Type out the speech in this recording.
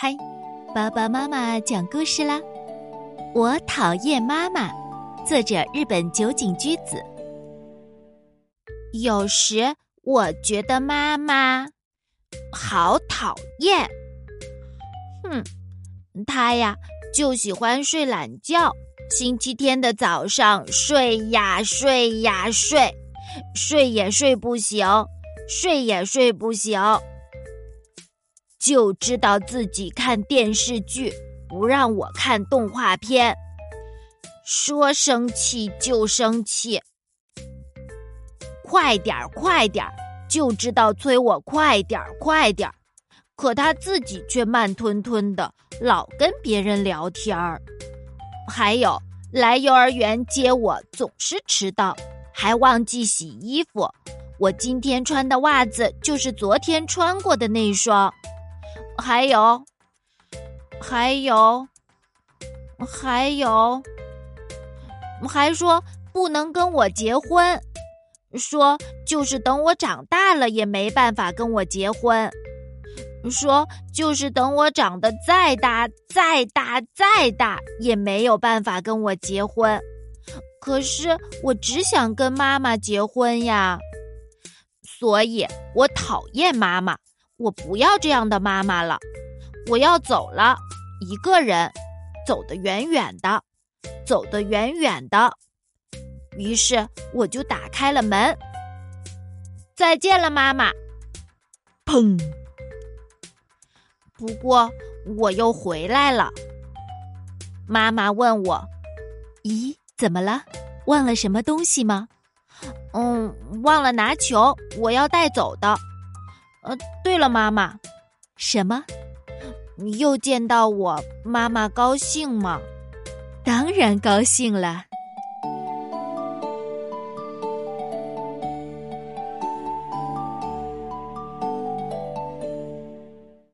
嗨，爸爸妈妈讲故事啦！我讨厌妈妈，作者日本酒井居子。有时我觉得妈妈好讨厌，哼，她呀就喜欢睡懒觉，星期天的早上睡呀睡呀睡，睡也睡不醒，睡也睡不醒。就知道自己看电视剧，不让我看动画片。说生气就生气，快点儿快点儿，就知道催我快点儿快点儿。可他自己却慢吞吞的，老跟别人聊天儿。还有来幼儿园接我总是迟到，还忘记洗衣服。我今天穿的袜子就是昨天穿过的那双。还有，还有，还有，还说不能跟我结婚，说就是等我长大了也没办法跟我结婚，说就是等我长得再大、再大、再大也没有办法跟我结婚。可是我只想跟妈妈结婚呀，所以我讨厌妈妈。我不要这样的妈妈了，我要走了，一个人，走得远远的，走得远远的。于是我就打开了门，再见了，妈妈。砰！不过我又回来了。妈妈问我：“咦，怎么了？忘了什么东西吗？”“嗯，忘了拿球，我要带走的。”呃，对了，妈妈，什么？你又见到我，妈妈高兴吗？当然高兴了。